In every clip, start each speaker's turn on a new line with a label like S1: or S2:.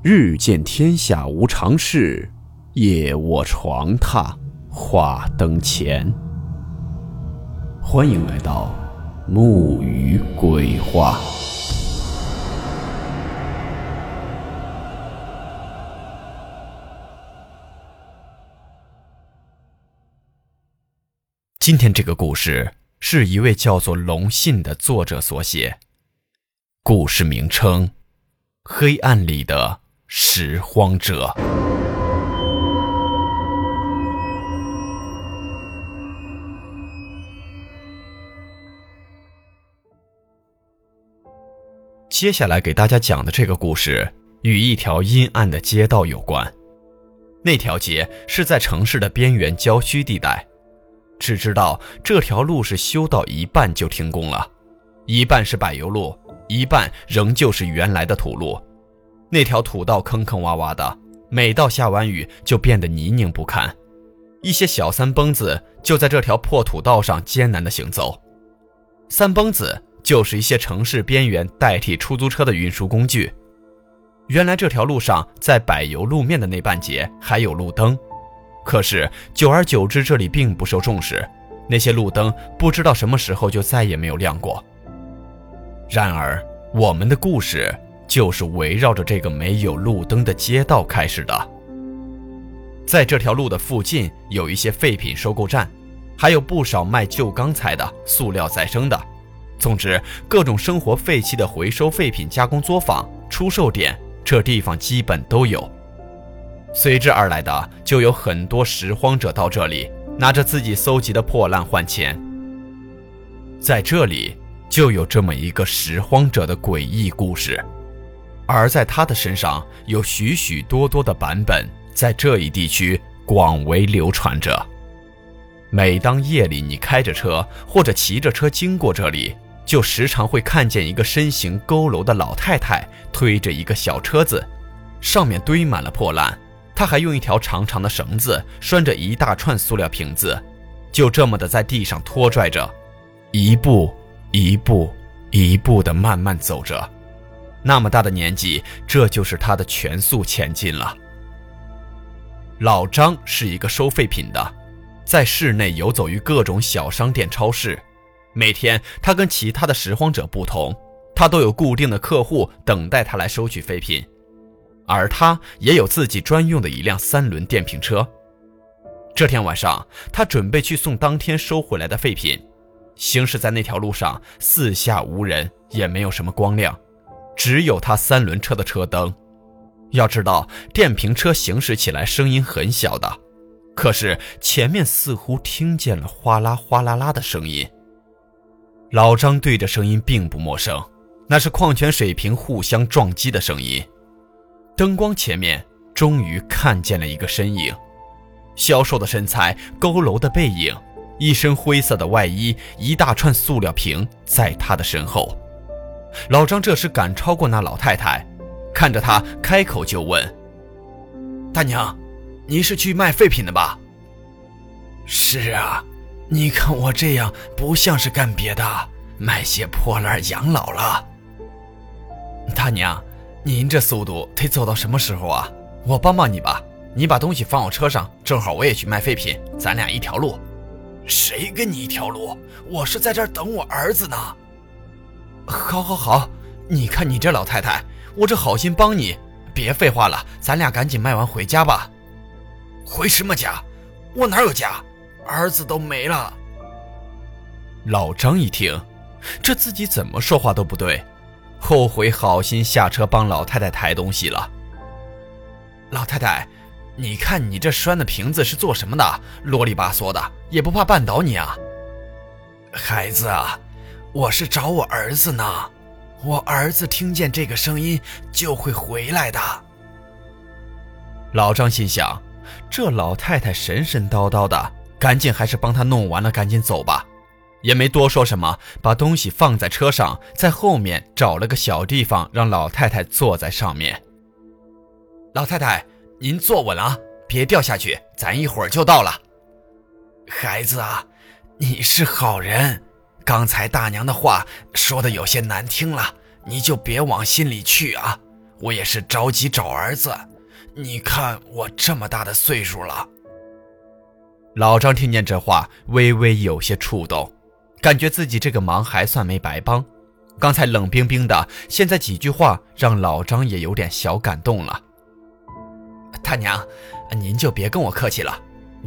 S1: 日见天下无常事，夜卧床榻话灯前。欢迎来到木鱼鬼话。
S2: 今天这个故事是一位叫做龙信的作者所写，故事名称《黑暗里的》。拾荒者。接下来给大家讲的这个故事，与一条阴暗的街道有关。那条街是在城市的边缘郊区地带，只知道这条路是修到一半就停工了，一半是柏油路，一半仍旧是原来的土路。那条土道坑坑洼洼的，每到下完雨就变得泥泞不堪。一些小三蹦子就在这条破土道上艰难地行走。三蹦子就是一些城市边缘代替出租车的运输工具。原来这条路上在柏油路面的那半截还有路灯，可是久而久之这里并不受重视，那些路灯不知道什么时候就再也没有亮过。然而我们的故事。就是围绕着这个没有路灯的街道开始的。在这条路的附近有一些废品收购站，还有不少卖旧钢材的、塑料再生的，总之各种生活废弃的回收废品加工作坊、出售点，这地方基本都有。随之而来的就有很多拾荒者到这里，拿着自己搜集的破烂换钱。在这里就有这么一个拾荒者的诡异故事。而在他的身上有许许多多的版本，在这一地区广为流传着。每当夜里你开着车或者骑着车经过这里，就时常会看见一个身形佝偻的老太太推着一个小车子，上面堆满了破烂。她还用一条长长的绳子拴着一大串塑料瓶子，就这么的在地上拖拽着，一步一步一步的慢慢走着。那么大的年纪，这就是他的全速前进了。老张是一个收废品的，在市内游走于各种小商店、超市。每天，他跟其他的拾荒者不同，他都有固定的客户等待他来收取废品，而他也有自己专用的一辆三轮电瓶车。这天晚上，他准备去送当天收回来的废品。行驶在那条路上，四下无人，也没有什么光亮。只有他三轮车的车灯。要知道，电瓶车行驶起来声音很小的，可是前面似乎听见了哗啦哗啦啦的声音。老张对这声音并不陌生，那是矿泉水瓶互相撞击的声音。灯光前面终于看见了一个身影，消瘦的身材，佝偻的背影，一身灰色的外衣，一大串塑料瓶在他的身后。老张这时赶超过那老太太，看着她开口就问：“大娘，你是去卖废品的吧？”“
S3: 是啊，你看我这样不像是干别的，卖些破烂养老了。”“
S2: 大娘，您这速度得走到什么时候啊？我帮帮你吧，你把东西放我车上，正好我也去卖废品，咱俩一条路。”“
S3: 谁跟你一条路？我是在这儿等我儿子呢。”
S2: 好，好，好！你看你这老太太，我这好心帮你，别废话了，咱俩赶紧卖完回家吧。
S3: 回什么家？我哪有家？儿子都没了。
S2: 老张一听，这自己怎么说话都不对，后悔好心下车帮老太太抬东西了。老太太，你看你这拴的瓶子是做什么的？啰里吧嗦的，也不怕绊倒你啊？
S3: 孩子啊。我是找我儿子呢，我儿子听见这个声音就会回来的。
S2: 老张心想，这老太太神神叨叨的，赶紧还是帮她弄完了，赶紧走吧，也没多说什么，把东西放在车上，在后面找了个小地方，让老太太坐在上面。老太太，您坐稳啊，别掉下去，咱一会儿就到了。
S3: 孩子啊，你是好人。刚才大娘的话说的有些难听了，你就别往心里去啊！我也是着急找儿子。你看我这么大的岁数了。
S2: 老张听见这话，微微有些触动，感觉自己这个忙还算没白帮。刚才冷冰冰的，现在几句话让老张也有点小感动了。
S3: 大娘，您就别跟我客气了，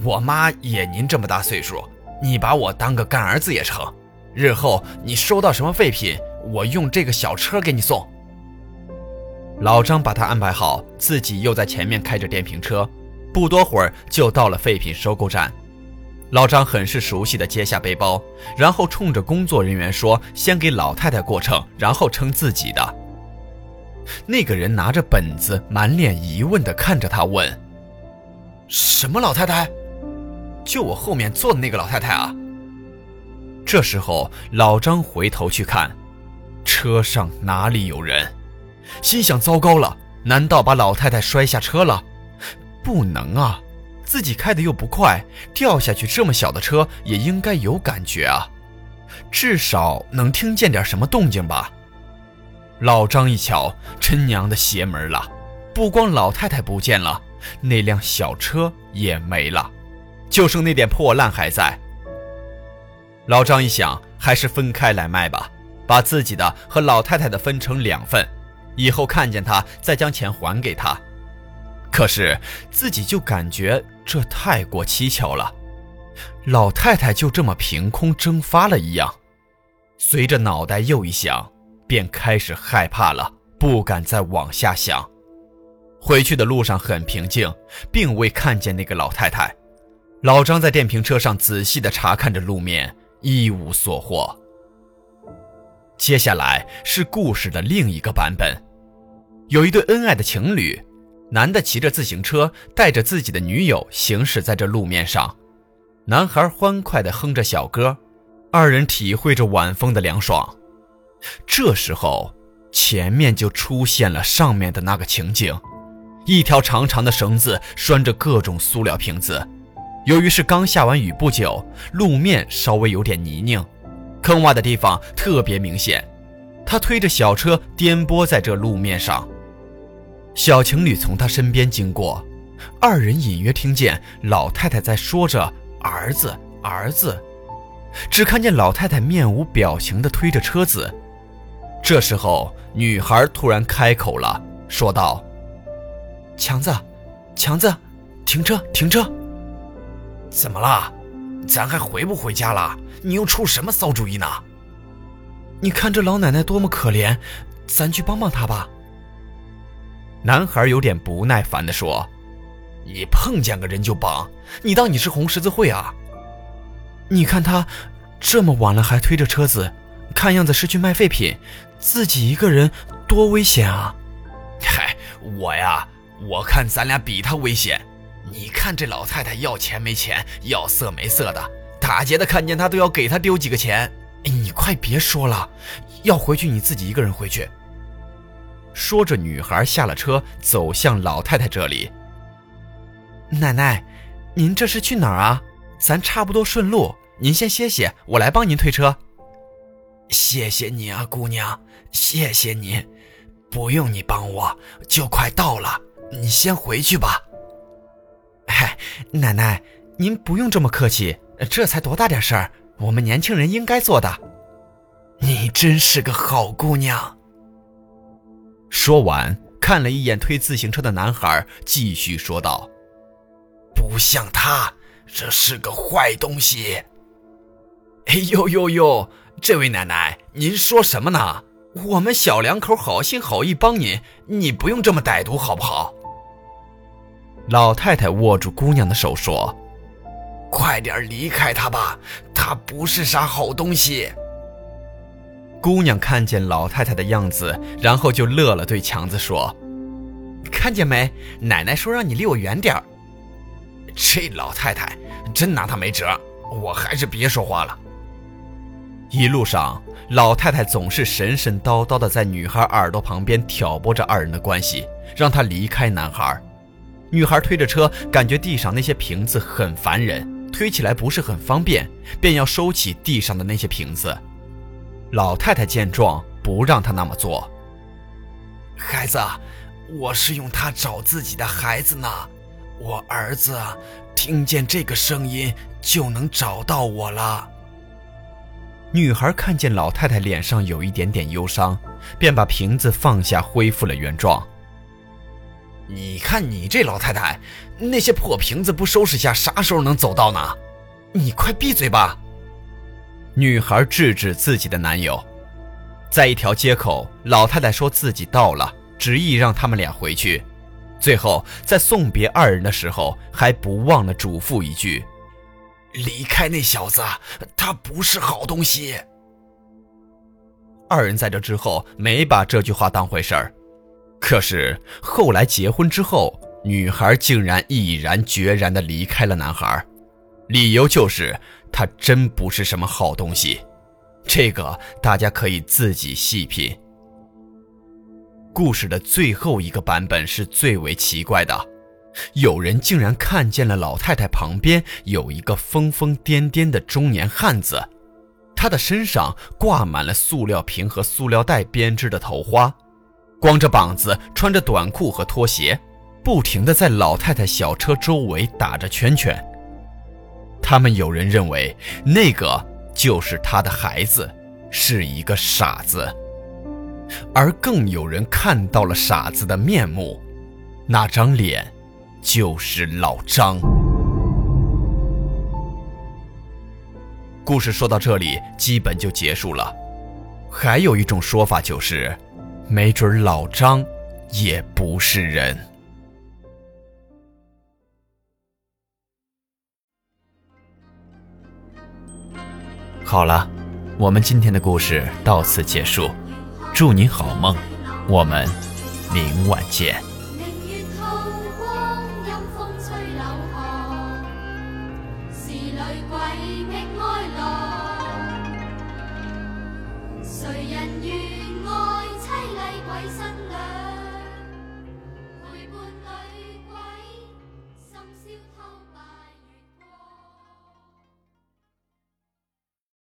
S3: 我妈也您这么大岁数，你把我当个干儿子也成。日后你收到什么废品，我用这个小车给你送。
S2: 老张把他安排好，自己又在前面开着电瓶车，不多会儿就到了废品收购站。老张很是熟悉的接下背包，然后冲着工作人员说：“先给老太太过秤，然后称自己的。”那个人拿着本子，满脸疑问地看着他问：“
S3: 什么老太太？
S2: 就我后面坐的那个老太太啊？”这时候，老张回头去看，车上哪里有人？心想：糟糕了，难道把老太太摔下车了？不能啊！自己开的又不快，掉下去这么小的车也应该有感觉啊，至少能听见点什么动静吧。老张一瞧，真娘的邪门了！不光老太太不见了，那辆小车也没了，就剩那点破烂还在。老张一想，还是分开来卖吧，把自己的和老太太的分成两份，以后看见他再将钱还给他。可是自己就感觉这太过蹊跷了，老太太就这么凭空蒸发了一样。随着脑袋又一想，便开始害怕了，不敢再往下想。回去的路上很平静，并未看见那个老太太。老张在电瓶车上仔细地查看着路面，一无所获。接下来是故事的另一个版本，有一对恩爱的情侣。男的骑着自行车，带着自己的女友行驶在这路面上，男孩欢快地哼着小歌，二人体会着晚风的凉爽。这时候，前面就出现了上面的那个情景：一条长长的绳子拴着各种塑料瓶子，由于是刚下完雨不久，路面稍微有点泥泞，坑洼的地方特别明显。他推着小车颠簸在这路面上。小情侣从他身边经过，二人隐约听见老太太在说着“儿子，儿子”，只看见老太太面无表情地推着车子。这时候，女孩突然开口了，说道：“强子，强子，停车，停车！
S3: 怎么了？咱还回不回家了？你又出什么馊主意呢？
S2: 你看这老奶奶多么可怜，咱去帮帮她吧。”男孩有点不耐烦地说：“
S3: 你碰见个人就帮，你当你是红十字会啊？
S2: 你看他这么晚了还推着车子，看样子是去卖废品，自己一个人多危险啊！
S3: 嗨，我呀，我看咱俩比他危险。你看这老太太要钱没钱，要色没色的，打劫的看见她都要给她丢几个钱。
S2: 你快别说了，要回去你自己一个人回去。”说着，女孩下了车，走向老太太这里。奶奶，您这是去哪儿啊？咱差不多顺路，您先歇歇，我来帮您推车。
S3: 谢谢你啊，姑娘，谢谢你，不用你帮我，就快到了，你先回去吧。
S2: 嗨，奶奶，您不用这么客气，这才多大点事儿，我们年轻人应该做的。
S3: 你真是个好姑娘。
S2: 说完，看了一眼推自行车的男孩，继续说道：“
S3: 不像他，这是个坏东西。”哎呦呦呦！这位奶奶，您说什么呢？我们小两口好心好意帮您，你不用这么歹毒，好不好？
S2: 老太太握住姑娘的手说：“
S3: 快点离开他吧，他不是啥好东西。”
S2: 姑娘看见老太太的样子，然后就乐了，对强子说：“看见没？奶奶说让你离我远点儿。”
S3: 这老太太真拿他没辙，我还是别说话了。
S2: 一路上，老太太总是神神叨叨的在女孩耳朵旁边挑拨着二人的关系，让她离开男孩。女孩推着车，感觉地上那些瓶子很烦人，推起来不是很方便，便要收起地上的那些瓶子。老太太见状，不让她那么做。
S3: 孩子，我是用它找自己的孩子呢。我儿子听见这个声音就能找到我了。
S2: 女孩看见老太太脸上有一点点忧伤，便把瓶子放下，恢复了原状。
S3: 你看你这老太太，那些破瓶子不收拾下，啥时候能走到呢？你快闭嘴吧！
S2: 女孩制止自己的男友。在一条街口，老太太说自己到了，执意让他们俩回去。最后，在送别二人的时候，还不忘了嘱咐一句：“
S3: 离开那小子，他不是好东西。”
S2: 二人在这之后没把这句话当回事儿。可是后来结婚之后，女孩竟然毅然决然地离开了男孩，理由就是他真不是什么好东西。这个大家可以自己细品。故事的最后一个版本是最为奇怪的，有人竟然看见了老太太旁边有一个疯疯癫癫的中年汉子，他的身上挂满了塑料瓶和塑料袋编织的头花，光着膀子，穿着短裤和拖鞋，不停地在老太太小车周围打着圈圈。他们有人认为那个就是他的孩子，是一个傻子。而更有人看到了傻子的面目，那张脸就是老张。故事说到这里，基本就结束了。还有一种说法就是，没准老张也不是人。好了，我们今天的故事到此结束。祝你好梦，我们明晚见。